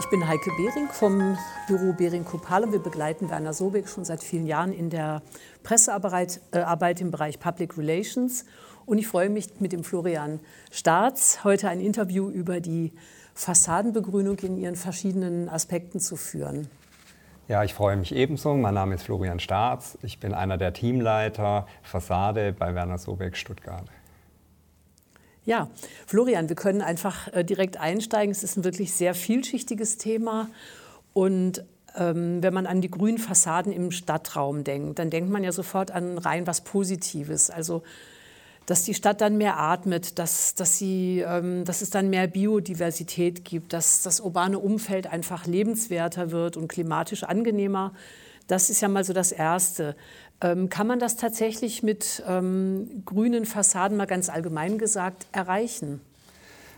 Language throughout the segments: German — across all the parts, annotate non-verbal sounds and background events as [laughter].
Ich bin Heike Behring vom Büro Behring Kopal und wir begleiten Werner Sobeck schon seit vielen Jahren in der Pressearbeit äh, im Bereich Public Relations. Und ich freue mich mit dem Florian Staats heute ein Interview über die Fassadenbegrünung in ihren verschiedenen Aspekten zu führen. Ja, ich freue mich ebenso. Mein Name ist Florian Staats. Ich bin einer der Teamleiter Fassade bei Werner Sobeck Stuttgart. Ja, Florian, wir können einfach äh, direkt einsteigen. Es ist ein wirklich sehr vielschichtiges Thema. Und ähm, wenn man an die grünen Fassaden im Stadtraum denkt, dann denkt man ja sofort an rein was Positives. Also, dass die Stadt dann mehr atmet, dass, dass, sie, ähm, dass es dann mehr Biodiversität gibt, dass das urbane Umfeld einfach lebenswerter wird und klimatisch angenehmer. Das ist ja mal so das Erste. Ähm, kann man das tatsächlich mit ähm, grünen Fassaden, mal ganz allgemein gesagt, erreichen?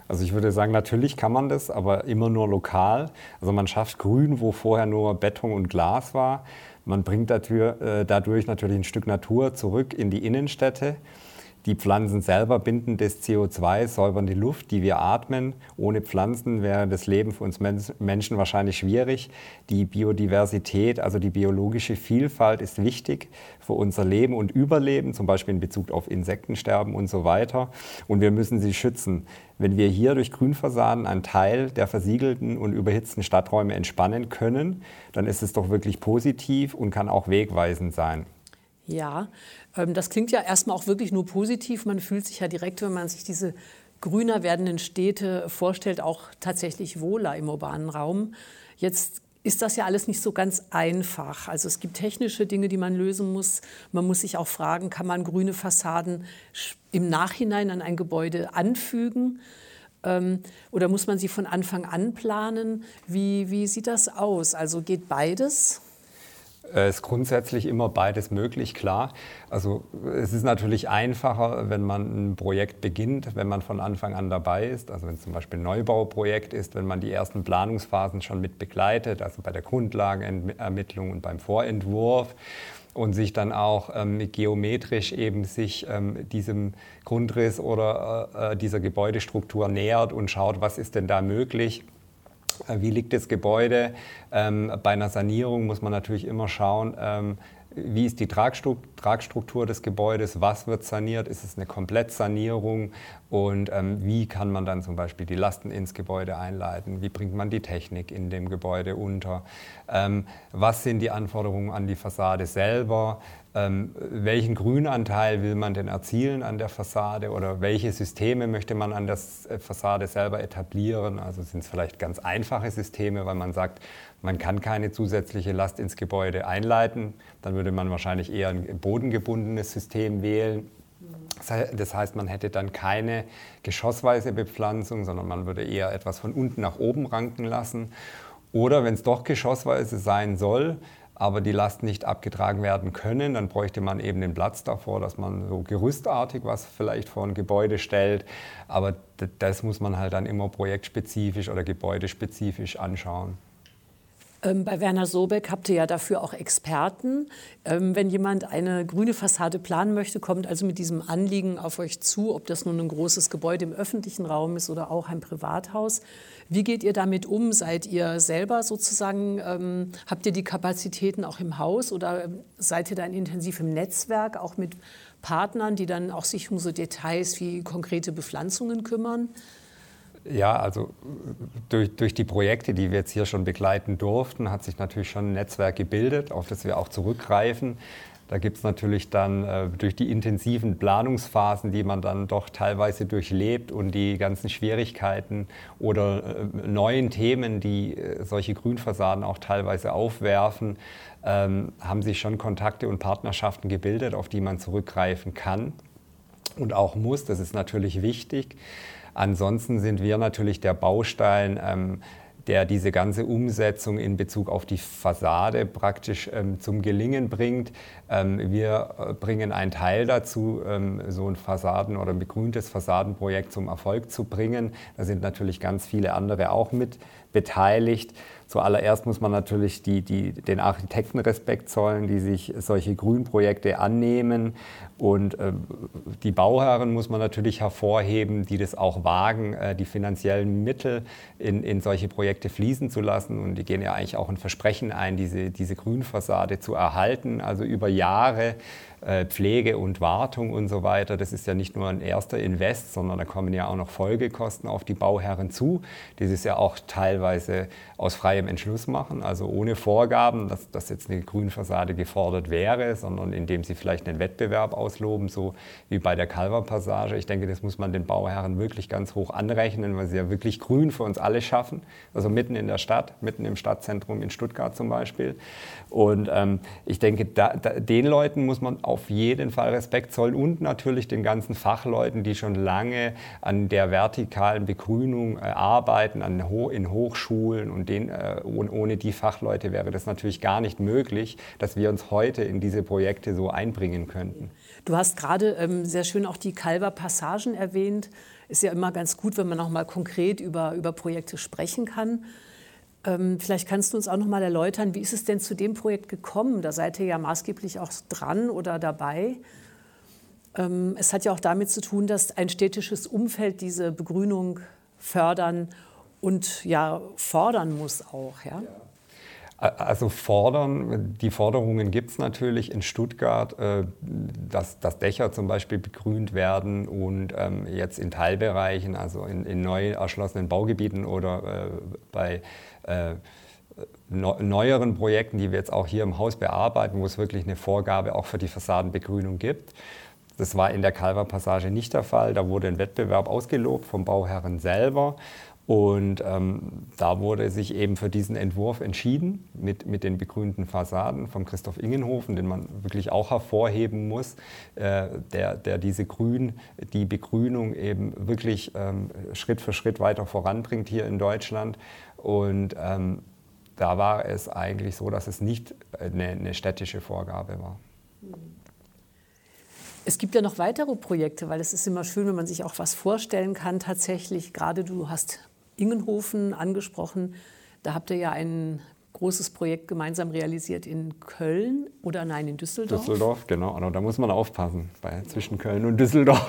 Also ich würde sagen, natürlich kann man das, aber immer nur lokal. Also man schafft Grün, wo vorher nur Beton und Glas war. Man bringt äh, dadurch natürlich ein Stück Natur zurück in die Innenstädte. Die Pflanzen selber binden das CO2, säubern die Luft, die wir atmen. Ohne Pflanzen wäre das Leben für uns Menschen wahrscheinlich schwierig. Die Biodiversität, also die biologische Vielfalt ist wichtig für unser Leben und Überleben, zum Beispiel in Bezug auf Insektensterben und so weiter. Und wir müssen sie schützen. Wenn wir hier durch Grünfassaden einen Teil der versiegelten und überhitzten Stadträume entspannen können, dann ist es doch wirklich positiv und kann auch wegweisend sein. Ja, ähm, das klingt ja erstmal auch wirklich nur positiv. Man fühlt sich ja direkt, wenn man sich diese grüner werdenden Städte vorstellt, auch tatsächlich wohler im urbanen Raum. Jetzt ist das ja alles nicht so ganz einfach. Also es gibt technische Dinge, die man lösen muss. Man muss sich auch fragen, kann man grüne Fassaden im Nachhinein an ein Gebäude anfügen? Ähm, oder muss man sie von Anfang an planen? Wie, wie sieht das aus? Also geht beides? Es ist grundsätzlich immer beides möglich, klar. Also es ist natürlich einfacher, wenn man ein Projekt beginnt, wenn man von Anfang an dabei ist. Also wenn es zum Beispiel ein Neubauprojekt ist, wenn man die ersten Planungsphasen schon mit begleitet, also bei der Grundlagenermittlung und beim Vorentwurf und sich dann auch ähm, geometrisch eben sich ähm, diesem Grundriss oder äh, äh dieser Gebäudestruktur nähert und schaut, was ist denn da möglich äh, wie liegt das Gebäude? Ähm, bei einer Sanierung muss man natürlich immer schauen, ähm, wie ist die Tragstruktur des Gebäudes, was wird saniert, ist es eine Komplettsanierung und ähm, wie kann man dann zum Beispiel die Lasten ins Gebäude einleiten, wie bringt man die Technik in dem Gebäude unter, ähm, was sind die Anforderungen an die Fassade selber, ähm, welchen Grünanteil will man denn erzielen an der Fassade oder welche Systeme möchte man an der Fassade selber etablieren. Also sind es vielleicht ganz einfache Systeme, weil man sagt, man kann keine zusätzliche Last ins Gebäude einleiten. Dann würde man wahrscheinlich eher ein bodengebundenes System wählen. Das heißt, man hätte dann keine geschossweise Bepflanzung, sondern man würde eher etwas von unten nach oben ranken lassen. Oder wenn es doch geschossweise sein soll, aber die Last nicht abgetragen werden können, dann bräuchte man eben den Platz davor, dass man so gerüstartig was vielleicht vor ein Gebäude stellt. Aber das muss man halt dann immer projektspezifisch oder gebäudespezifisch anschauen. Ähm, bei Werner Sobeck habt ihr ja dafür auch Experten. Ähm, wenn jemand eine grüne Fassade planen möchte, kommt also mit diesem Anliegen auf euch zu, ob das nun ein großes Gebäude im öffentlichen Raum ist oder auch ein Privathaus. Wie geht ihr damit um? Seid ihr selber sozusagen, ähm, habt ihr die Kapazitäten auch im Haus oder seid ihr dann intensiv im Netzwerk, auch mit Partnern, die dann auch sich um so Details wie konkrete Bepflanzungen kümmern? Ja, also durch, durch die Projekte, die wir jetzt hier schon begleiten durften, hat sich natürlich schon ein Netzwerk gebildet, auf das wir auch zurückgreifen. Da gibt es natürlich dann äh, durch die intensiven Planungsphasen, die man dann doch teilweise durchlebt und die ganzen Schwierigkeiten oder äh, neuen Themen, die äh, solche Grünfassaden auch teilweise aufwerfen, ähm, haben sich schon Kontakte und Partnerschaften gebildet, auf die man zurückgreifen kann und auch muss. Das ist natürlich wichtig. Ansonsten sind wir natürlich der Baustein, ähm, der diese ganze Umsetzung in Bezug auf die Fassade praktisch ähm, zum Gelingen bringt. Ähm, wir äh, bringen einen Teil dazu, ähm, so ein Fassaden- oder ein begrüntes Fassadenprojekt zum Erfolg zu bringen. Da sind natürlich ganz viele andere auch mit beteiligt. Zuallererst muss man natürlich die, die, den Architekten Respekt zollen, die sich solche Grünprojekte annehmen. Und äh, die Bauherren muss man natürlich hervorheben, die das auch wagen, äh, die finanziellen Mittel in, in solche Projekte fließen zu lassen. Und die gehen ja eigentlich auch ein Versprechen ein, diese, diese Grünfassade zu erhalten, also über Jahre Pflege und Wartung und so weiter. Das ist ja nicht nur ein erster Invest, sondern da kommen ja auch noch Folgekosten auf die Bauherren zu, die es ja auch teilweise aus freiem Entschluss machen, also ohne Vorgaben, dass, dass jetzt eine Grünfassade gefordert wäre, sondern indem sie vielleicht einen Wettbewerb ausloben, so wie bei der Calver-Passage. Ich denke, das muss man den Bauherren wirklich ganz hoch anrechnen, weil sie ja wirklich Grün für uns alle schaffen, also mitten in der Stadt, mitten im Stadtzentrum in Stuttgart zum Beispiel. Und ähm, ich denke, da, da, den Leuten muss man auf jeden Fall Respekt zollen und natürlich den ganzen Fachleuten, die schon lange an der vertikalen Begrünung äh, arbeiten, an Ho in Hochschulen und den, äh, ohne die Fachleute wäre das natürlich gar nicht möglich, dass wir uns heute in diese Projekte so einbringen könnten. Du hast gerade ähm, sehr schön auch die Kalber Passagen erwähnt. Ist ja immer ganz gut, wenn man auch mal konkret über, über Projekte sprechen kann. Ähm, vielleicht kannst du uns auch noch mal erläutern, wie ist es denn zu dem Projekt gekommen? Da seid ihr ja maßgeblich auch dran oder dabei. Ähm, es hat ja auch damit zu tun, dass ein städtisches Umfeld diese Begrünung fördern und ja fordern muss auch. Ja? Also fordern, die Forderungen gibt es natürlich in Stuttgart, äh, dass, dass, Dächer zum Beispiel begrünt werden und ähm, jetzt in Teilbereichen, also in, in neu erschlossenen Baugebieten oder äh, bei äh, neueren Projekten, die wir jetzt auch hier im Haus bearbeiten, wo es wirklich eine Vorgabe auch für die Fassadenbegrünung gibt. Das war in der Calver-Passage nicht der Fall. Da wurde ein Wettbewerb ausgelobt vom Bauherren selber. Und ähm, da wurde sich eben für diesen Entwurf entschieden mit, mit den begrünten Fassaden von Christoph Ingenhofen, den man wirklich auch hervorheben muss, äh, der, der diese Grün, die Begrünung eben wirklich ähm, Schritt für Schritt weiter voranbringt hier in Deutschland. Und ähm, da war es eigentlich so, dass es nicht eine, eine städtische Vorgabe war. Es gibt ja noch weitere Projekte, weil es ist immer schön, wenn man sich auch was vorstellen kann. Tatsächlich, gerade du hast Ingenhofen angesprochen. Da habt ihr ja ein großes Projekt gemeinsam realisiert in Köln oder nein, in Düsseldorf. Düsseldorf, genau. Also da muss man aufpassen bei, zwischen Köln und Düsseldorf.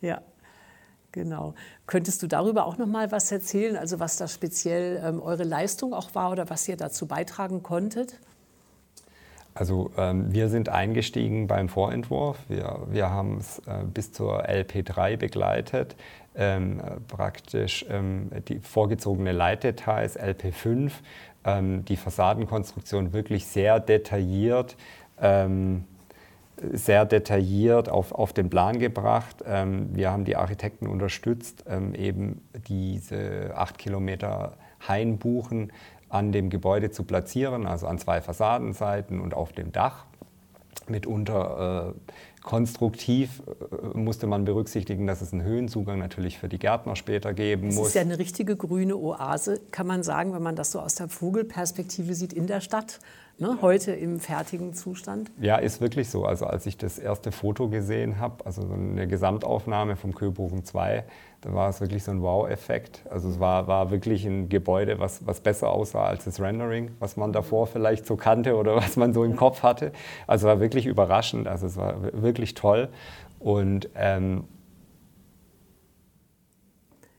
ja, [laughs] genau. Könntest du darüber auch noch mal was erzählen? Also was da speziell ähm, eure Leistung auch war oder was ihr dazu beitragen konntet? Also ähm, wir sind eingestiegen beim Vorentwurf. Wir, wir haben es äh, bis zur LP3 begleitet ähm, praktisch ähm, die vorgezogene Leitdetails, LP5, ähm, die Fassadenkonstruktion wirklich sehr detailliert ähm, sehr detailliert auf, auf den Plan gebracht. Ähm, wir haben die Architekten unterstützt, ähm, eben diese acht Kilometer Hainbuchen an dem Gebäude zu platzieren, also an zwei Fassadenseiten und auf dem Dach. Mitunter äh, Konstruktiv äh, musste man berücksichtigen, dass es einen Höhenzugang natürlich für die Gärtner später geben das muss. Das ist ja eine richtige grüne Oase, kann man sagen, wenn man das so aus der Vogelperspektive sieht in der Stadt. Ne, heute im fertigen Zustand? Ja, ist wirklich so. Also als ich das erste Foto gesehen habe, also eine Gesamtaufnahme vom Köbogen 2, da war es wirklich so ein Wow-Effekt. Also es war, war wirklich ein Gebäude, was, was besser aussah als das Rendering, was man davor vielleicht so kannte oder [laughs] was man so im Kopf hatte. Also es war wirklich überraschend, also es war wirklich toll. Und ähm,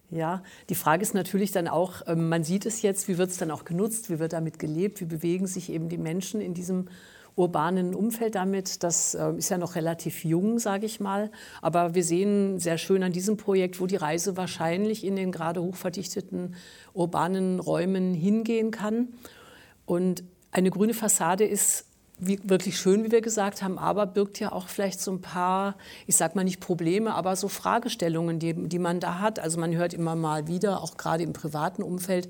ja, die Frage ist natürlich dann auch, ähm, man sieht es jetzt, wie wird es dann auch genutzt, wie wird damit gelebt, wie bewegen sich eben die Menschen in diesem urbanen Umfeld damit. Das äh, ist ja noch relativ jung, sage ich mal. Aber wir sehen sehr schön an diesem Projekt, wo die Reise wahrscheinlich in den gerade hochverdichteten urbanen Räumen hingehen kann. Und eine grüne Fassade ist wie, wirklich schön, wie wir gesagt haben, aber birgt ja auch vielleicht so ein paar, ich sag mal nicht Probleme, aber so Fragestellungen, die, die man da hat. Also man hört immer mal wieder, auch gerade im privaten Umfeld,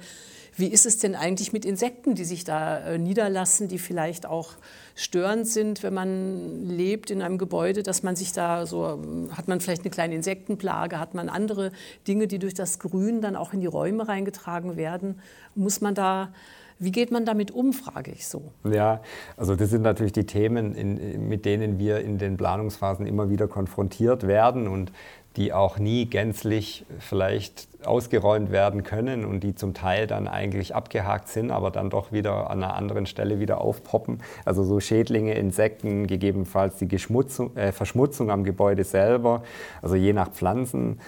wie ist es denn eigentlich mit Insekten, die sich da äh, niederlassen, die vielleicht auch störend sind, wenn man lebt in einem Gebäude, dass man sich da so, hat man vielleicht eine kleine Insektenplage, hat man andere Dinge, die durch das Grün dann auch in die Räume reingetragen werden. Muss man da wie geht man damit um, frage ich so. Ja, also das sind natürlich die Themen, in, mit denen wir in den Planungsphasen immer wieder konfrontiert werden und die auch nie gänzlich vielleicht ausgeräumt werden können und die zum Teil dann eigentlich abgehakt sind, aber dann doch wieder an einer anderen Stelle wieder aufpoppen. Also so Schädlinge, Insekten, gegebenenfalls die äh, Verschmutzung am Gebäude selber, also je nach Pflanzen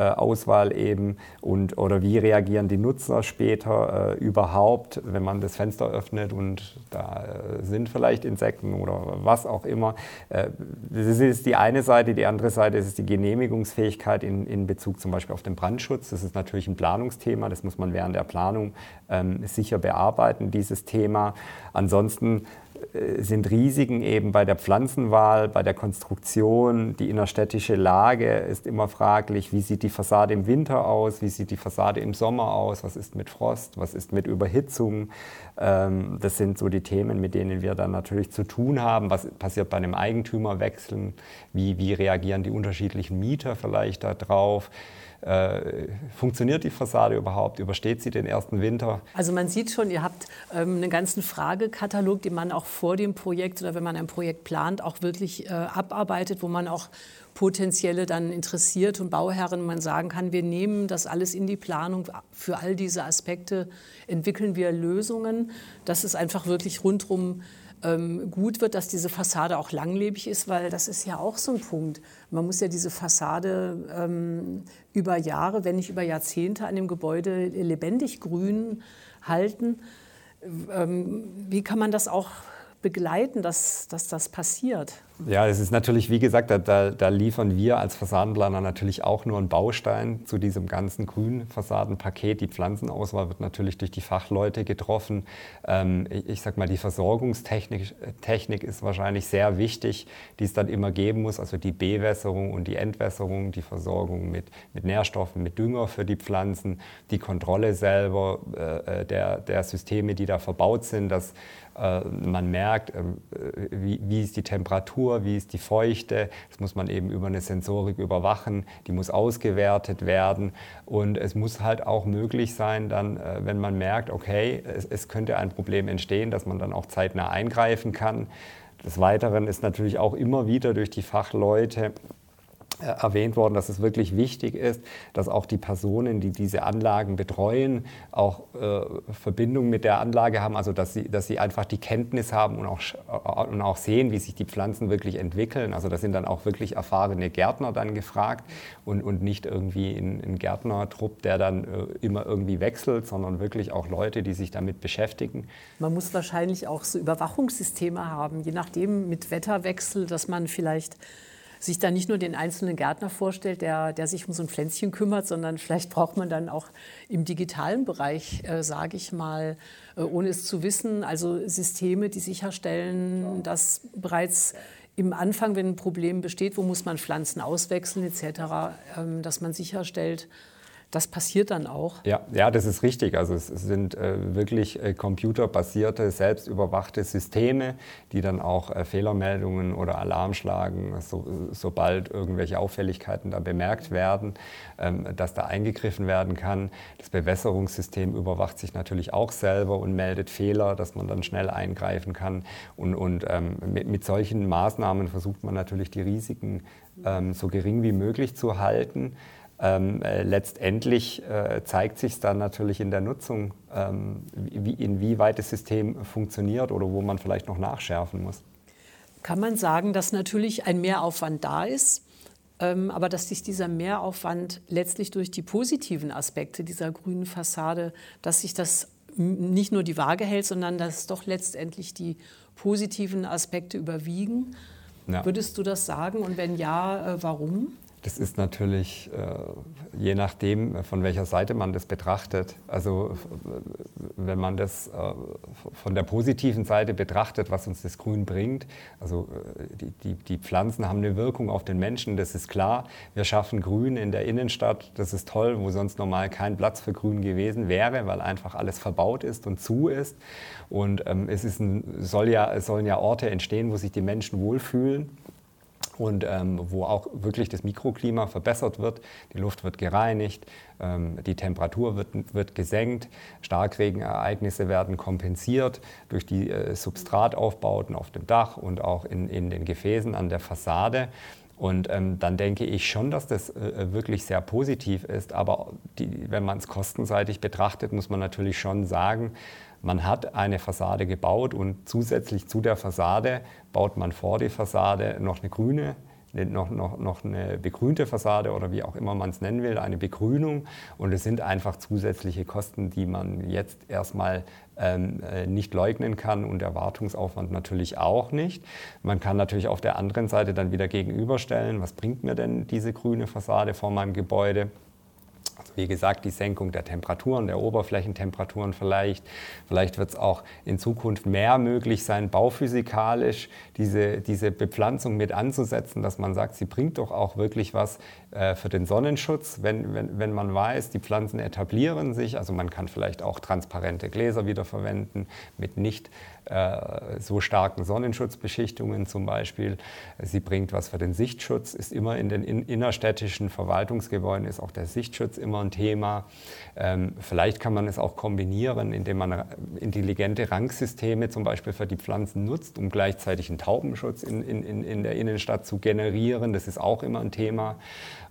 Auswahl eben und oder wie reagieren die Nutzer später äh, überhaupt, wenn man das Fenster öffnet und da äh, sind vielleicht Insekten oder was auch immer. Äh, das ist die eine Seite, die andere Seite ist die Genehmigungsfähigkeit in, in Bezug zum Beispiel auf den Brandschutz. Das ist natürlich ein Planungsthema, das muss man während der Planung ähm, sicher bearbeiten, dieses Thema. Ansonsten äh, sind Risiken eben bei der Pflanzenwahl, bei der Konstruktion. Die innerstädtische Lage ist immer fraglich. Wie sieht die Fassade im Winter aus? Wie sieht die Fassade im Sommer aus? Was ist mit Frost? Was ist mit Überhitzung? Ähm, das sind so die Themen, mit denen wir dann natürlich zu tun haben. Was passiert bei einem Eigentümerwechsel? Wie, wie reagieren die unterschiedlichen Mieter vielleicht darauf? Äh, funktioniert die Fassade überhaupt? Übersteht sie den ersten Winter? Also man sieht schon, ihr habt ähm, einen ganzen Fragekatalog, den man auch vor dem Projekt oder wenn man ein Projekt plant, auch wirklich äh, abarbeitet, wo man auch potenzielle dann interessiert und Bauherren man sagen kann, wir nehmen das alles in die Planung. Für all diese Aspekte entwickeln wir Lösungen. Das ist einfach wirklich rundherum ähm, gut wird, dass diese Fassade auch langlebig ist, weil das ist ja auch so ein Punkt. Man muss ja diese Fassade ähm, über Jahre, wenn nicht über Jahrzehnte an dem Gebäude lebendig grün halten. Ähm, wie kann man das auch begleiten, dass, dass das passiert? Ja, es ist natürlich, wie gesagt, da, da, liefern wir als Fassadenplaner natürlich auch nur einen Baustein zu diesem ganzen grünen Fassadenpaket. Die Pflanzenauswahl wird natürlich durch die Fachleute getroffen. Ähm, ich, ich sag mal, die Versorgungstechnik Technik ist wahrscheinlich sehr wichtig, die es dann immer geben muss. Also die Bewässerung und die Entwässerung, die Versorgung mit, mit Nährstoffen, mit Dünger für die Pflanzen, die Kontrolle selber äh, äh der, der Systeme, die da verbaut sind, dass äh, man merkt, ähm, äh, wie, wie ist die Temperatur, wie ist die Feuchte. Das muss man eben über eine Sensorik überwachen. Die muss ausgewertet werden. Und es muss halt auch möglich sein, dann, äh, wenn man merkt, okay, es, es könnte ein Problem entstehen, dass man dann auch zeitnah eingreifen kann. Des Weiteren ist natürlich auch immer wieder durch die Fachleute erwähnt worden, dass es wirklich wichtig ist, dass auch die Personen, die diese Anlagen betreuen, auch äh, Verbindung mit der Anlage haben, also dass sie, dass sie einfach die Kenntnis haben und auch, äh, und auch sehen, wie sich die Pflanzen wirklich entwickeln. Also da sind dann auch wirklich erfahrene Gärtner dann gefragt und, und nicht irgendwie ein, ein Gärtnertrupp, der dann äh, immer irgendwie wechselt, sondern wirklich auch Leute, die sich damit beschäftigen. Man muss wahrscheinlich auch so Überwachungssysteme haben, je nachdem mit Wetterwechsel, dass man vielleicht sich da nicht nur den einzelnen Gärtner vorstellt, der, der sich um so ein Pflänzchen kümmert, sondern vielleicht braucht man dann auch im digitalen Bereich, äh, sage ich mal, äh, ohne es zu wissen, also Systeme, die sicherstellen, dass bereits im Anfang, wenn ein Problem besteht, wo muss man Pflanzen auswechseln etc., ähm, dass man sicherstellt, das passiert dann auch. Ja, ja das ist richtig. Also es sind äh, wirklich äh, computerbasierte, selbstüberwachte Systeme, die dann auch äh, Fehlermeldungen oder Alarm schlagen, so, sobald irgendwelche Auffälligkeiten da bemerkt werden, ähm, dass da eingegriffen werden kann. Das Bewässerungssystem überwacht sich natürlich auch selber und meldet Fehler, dass man dann schnell eingreifen kann. Und, und ähm, mit, mit, solchen Maßnahmen versucht man natürlich die Risiken ähm, so gering wie möglich zu halten. Ähm, äh, letztendlich äh, zeigt sich dann natürlich in der Nutzung, ähm, wie, inwieweit das System funktioniert oder wo man vielleicht noch nachschärfen muss. Kann man sagen, dass natürlich ein Mehraufwand da ist, ähm, aber dass sich dieser Mehraufwand letztlich durch die positiven Aspekte dieser grünen Fassade, dass sich das nicht nur die Waage hält, sondern dass doch letztendlich die positiven Aspekte überwiegen? Ja. Würdest du das sagen und wenn ja, äh, warum? Das ist natürlich äh, je nachdem, von welcher Seite man das betrachtet. Also wenn man das äh, von der positiven Seite betrachtet, was uns das Grün bringt, also äh, die, die, die Pflanzen haben eine Wirkung auf den Menschen, das ist klar. Wir schaffen Grün in der Innenstadt, das ist toll, wo sonst normal kein Platz für Grün gewesen wäre, weil einfach alles verbaut ist und zu ist. Und ähm, es, ist ein, soll ja, es sollen ja Orte entstehen, wo sich die Menschen wohlfühlen und ähm, wo auch wirklich das Mikroklima verbessert wird. Die Luft wird gereinigt, ähm, die Temperatur wird, wird gesenkt, Starkregenereignisse werden kompensiert durch die äh, Substrataufbauten auf dem Dach und auch in, in den Gefäßen an der Fassade. Und ähm, dann denke ich schon, dass das äh, wirklich sehr positiv ist. Aber die, wenn man es kostenseitig betrachtet, muss man natürlich schon sagen, man hat eine Fassade gebaut und zusätzlich zu der Fassade baut man vor die Fassade noch eine grüne noch, noch, noch eine begrünte Fassade oder wie auch immer man es nennen will, eine Begrünung. Und es sind einfach zusätzliche Kosten, die man jetzt erstmal ähm, äh, nicht leugnen kann und der Wartungsaufwand natürlich auch nicht. Man kann natürlich auf der anderen Seite dann wieder gegenüberstellen, was bringt mir denn diese grüne Fassade vor meinem Gebäude? Wie gesagt, die Senkung der Temperaturen, der Oberflächentemperaturen vielleicht. Vielleicht wird es auch in Zukunft mehr möglich sein, bauphysikalisch diese, diese Bepflanzung mit anzusetzen, dass man sagt, sie bringt doch auch wirklich was äh, für den Sonnenschutz, wenn, wenn, wenn man weiß, die Pflanzen etablieren sich. Also man kann vielleicht auch transparente Gläser wiederverwenden mit nicht äh, so starken Sonnenschutzbeschichtungen zum Beispiel. Sie bringt was für den Sichtschutz, ist immer in den innerstädtischen Verwaltungsgebäuden ist auch der Sichtschutz immer ein Thema. Ähm, vielleicht kann man es auch kombinieren, indem man intelligente Ranksysteme zum Beispiel für die Pflanzen nutzt, um gleichzeitig einen Taubenschutz in, in, in der Innenstadt zu generieren. Das ist auch immer ein Thema.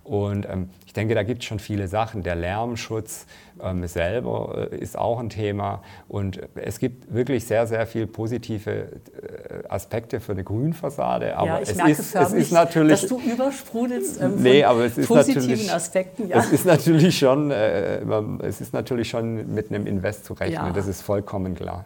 Und ähm, ich denke, da gibt es schon viele Sachen. Der Lärmschutz ähm, selber äh, ist auch ein Thema. Und es gibt wirklich sehr, sehr viele positive äh, Aspekte für eine Grünfassade. Aber ja, ich es, merke ist, förmlich, es ist natürlich. Dass du übersprudelst ähm, von nee, aber es ist positiven Aspekten. Ja. Es ist natürlich schon, äh, es ist natürlich schon mit einem Invest zu rechnen. Ja. Das ist vollkommen klar.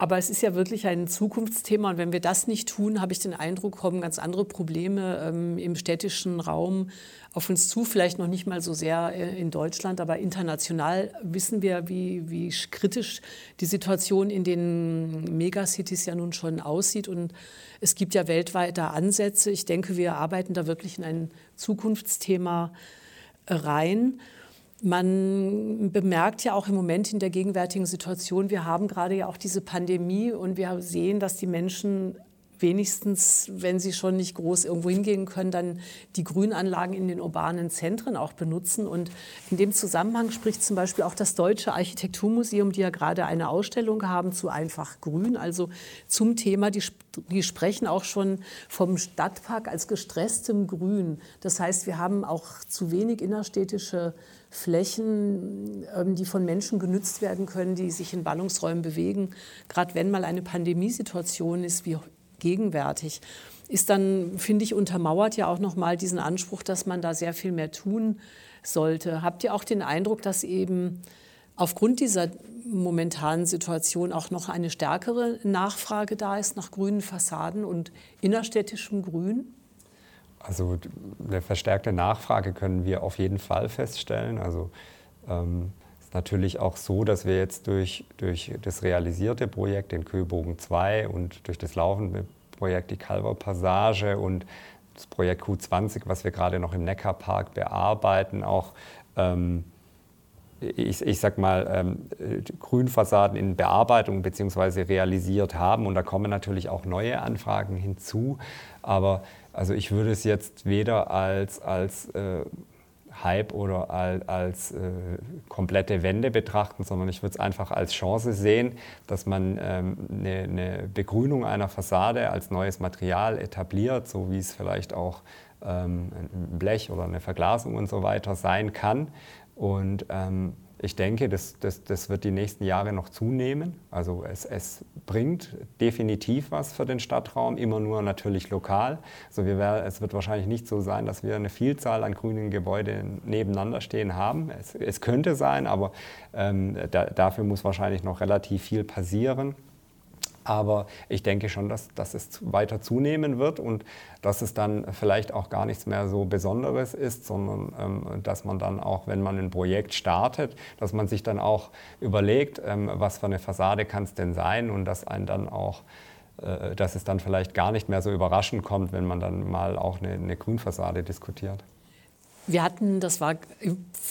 Aber es ist ja wirklich ein Zukunftsthema und wenn wir das nicht tun, habe ich den Eindruck, kommen ganz andere Probleme ähm, im städtischen Raum auf uns zu. Vielleicht noch nicht mal so sehr äh, in Deutschland, aber international wissen wir, wie, wie kritisch die Situation in den Megacities ja nun schon aussieht. Und es gibt ja weltweit da Ansätze. Ich denke, wir arbeiten da wirklich in ein Zukunftsthema rein. Man bemerkt ja auch im Moment in der gegenwärtigen Situation, wir haben gerade ja auch diese Pandemie und wir sehen, dass die Menschen wenigstens, wenn sie schon nicht groß irgendwo hingehen können, dann die Grünanlagen in den urbanen Zentren auch benutzen. Und in dem Zusammenhang spricht zum Beispiel auch das Deutsche Architekturmuseum, die ja gerade eine Ausstellung haben zu einfach Grün, also zum Thema, die, die sprechen auch schon vom Stadtpark als gestresstem Grün. Das heißt, wir haben auch zu wenig innerstädtische Flächen, ähm, die von Menschen genützt werden können, die sich in Ballungsräumen bewegen. Gerade wenn mal eine Pandemiesituation ist, wie gegenwärtig, ist dann, finde ich, untermauert ja auch nochmal diesen Anspruch, dass man da sehr viel mehr tun sollte. Habt ihr auch den Eindruck, dass eben aufgrund dieser momentanen Situation auch noch eine stärkere Nachfrage da ist nach grünen Fassaden und innerstädtischem Grün? Also eine verstärkte Nachfrage können wir auf jeden Fall feststellen. Also ähm, natürlich auch so, dass wir jetzt durch, durch das realisierte Projekt, den Köbogen 2 und durch das laufende Projekt, die Calver Passage und das Projekt Q20, was wir gerade noch im Neckarpark bearbeiten, auch ähm, ich, ich sag mal, ähm, Grünfassaden in Bearbeitung bzw. realisiert haben. Und da kommen natürlich auch neue Anfragen hinzu. Aber also ich würde es jetzt weder als, als äh, Hype oder als, äh, komplette Wende betrachten, sondern ich würde es einfach als Chance sehen, dass man ähm, eine, eine, Begrünung einer Fassade als neues Material etabliert, so wie es vielleicht auch ähm, ein Blech oder eine Verglasung und so weiter sein kann. Und ähm, ich denke, das, das, das wird die nächsten Jahre noch zunehmen. Also es, es bringt definitiv was für den Stadtraum, immer nur natürlich lokal. Also wir, es wird wahrscheinlich nicht so sein, dass wir eine Vielzahl an grünen Gebäuden nebeneinander stehen haben. Es, es könnte sein, aber ähm, da, dafür muss wahrscheinlich noch relativ viel passieren. Aber ich denke schon, dass, dass es weiter zunehmen wird und dass es dann vielleicht auch gar nichts mehr so Besonderes ist, sondern ähm, dass man dann auch, wenn man ein Projekt startet, dass man sich dann auch überlegt, ähm, was für eine Fassade kann es denn sein und dass einen dann auch äh, dass es dann vielleicht gar nicht mehr so überraschend kommt, wenn man dann mal auch eine, eine Grünfassade diskutiert. Wir hatten, das war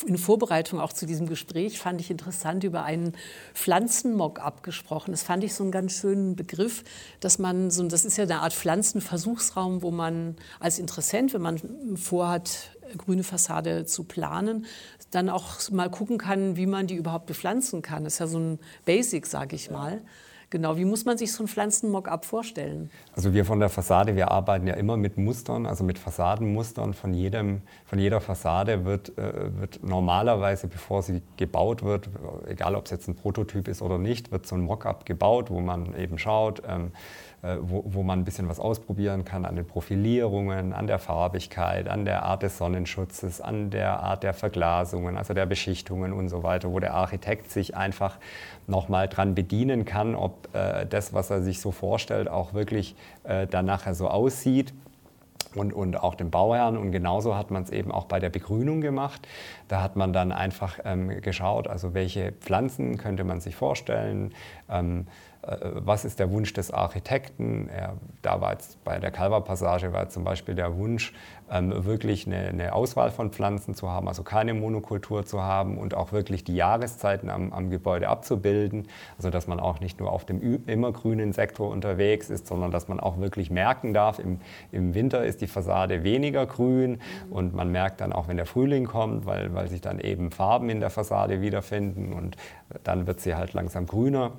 in Vorbereitung auch zu diesem Gespräch, fand ich interessant, über einen Pflanzenmock abgesprochen. Das fand ich so einen ganz schönen Begriff, dass man so, das ist ja eine Art Pflanzenversuchsraum, wo man als Interessent, wenn man vorhat, grüne Fassade zu planen, dann auch mal gucken kann, wie man die überhaupt bepflanzen kann. Das ist ja so ein Basic, sage ich mal. Genau, wie muss man sich so ein Pflanzenmock-up vorstellen? Also wir von der Fassade, wir arbeiten ja immer mit Mustern, also mit Fassadenmustern. Von, jedem, von jeder Fassade wird, äh, wird normalerweise, bevor sie gebaut wird, egal ob es jetzt ein Prototyp ist oder nicht, wird so ein Mock-up gebaut, wo man eben schaut, ähm, äh, wo, wo, man ein bisschen was ausprobieren kann an den Profilierungen, an der Farbigkeit, an der Art des Sonnenschutzes, an der Art der Verglasungen, also der Beschichtungen und so weiter, wo der Architekt sich einfach nochmal dran bedienen kann, ob äh, das, was er sich so vorstellt, auch wirklich äh, dann nachher so aussieht. Und, und, auch dem Bauherrn. Und genauso hat man es eben auch bei der Begrünung gemacht. Da hat man dann einfach ähm, geschaut, also welche Pflanzen könnte man sich vorstellen. Ähm, äh, was ist der Wunsch des Architekten? Er, da war jetzt bei der Calva-Passage war zum Beispiel der Wunsch, ähm, wirklich eine, eine, Auswahl von Pflanzen zu haben, also keine Monokultur zu haben und auch wirklich die Jahreszeiten am, am Gebäude abzubilden. Also dass man auch nicht nur auf dem immergrünen Sektor unterwegs ist, sondern dass man auch wirklich merken darf, im, im Winter ist die Fassade weniger grün und man merkt dann auch, wenn der Frühling kommt, weil, weil sich dann eben Farben in der Fassade wiederfinden und dann wird sie halt langsam grüner.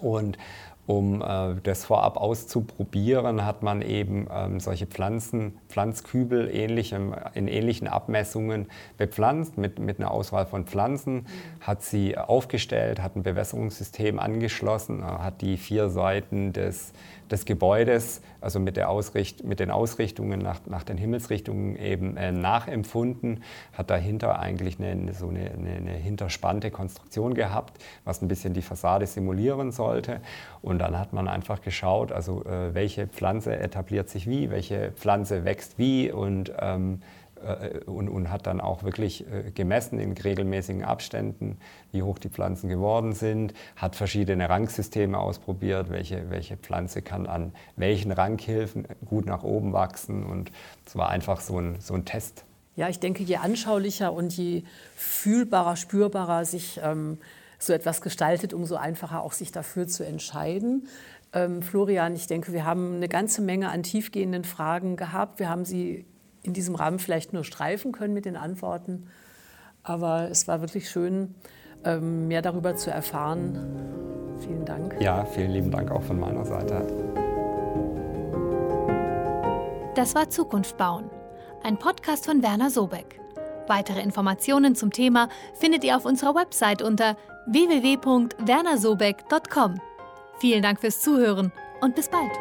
Und um äh, das vorab auszuprobieren, hat man eben ähm, solche Pflanzen, Pflanzkübel ähnlichem, in ähnlichen Abmessungen bepflanzt mit, mit einer Auswahl von Pflanzen, mhm. hat sie aufgestellt, hat ein Bewässerungssystem angeschlossen, äh, hat die vier Seiten des des Gebäudes, also mit, der Ausricht, mit den Ausrichtungen nach, nach den Himmelsrichtungen eben äh, nachempfunden, hat dahinter eigentlich eine, so eine, eine, eine, hinterspannte Konstruktion gehabt, was ein bisschen die Fassade simulieren sollte. Und dann hat man einfach geschaut, also äh, welche Pflanze etabliert sich wie, welche Pflanze wächst wie und ähm, äh, und, und, hat dann auch wirklich äh, gemessen in regelmäßigen Abständen, wie hoch die Pflanzen geworden sind, hat verschiedene Rangsysteme ausprobiert, welche, welche Pflanze kann an welchen Ranghilfen gut nach oben wachsen und es war einfach so ein, so ein Test. Ja, ich denke, je anschaulicher und je fühlbarer, spürbarer sich ähm, so etwas gestaltet, umso einfacher auch sich dafür zu entscheiden. Ähm, Florian, ich denke, wir haben eine ganze Menge an tiefgehenden Fragen gehabt. Wir haben sie in diesem Rahmen vielleicht nur streifen können mit den Antworten. Aber es war wirklich schön, ähm, mehr darüber zu erfahren. Vielen Dank. Ja, vielen lieben Dank auch von meiner Seite. Das war Zukunft bauen, ein Podcast von Werner Sobeck. Weitere Informationen zum Thema findet ihr auf unserer Website unter www.wernersobeck.com. Vielen Dank fürs Zuhören und bis bald.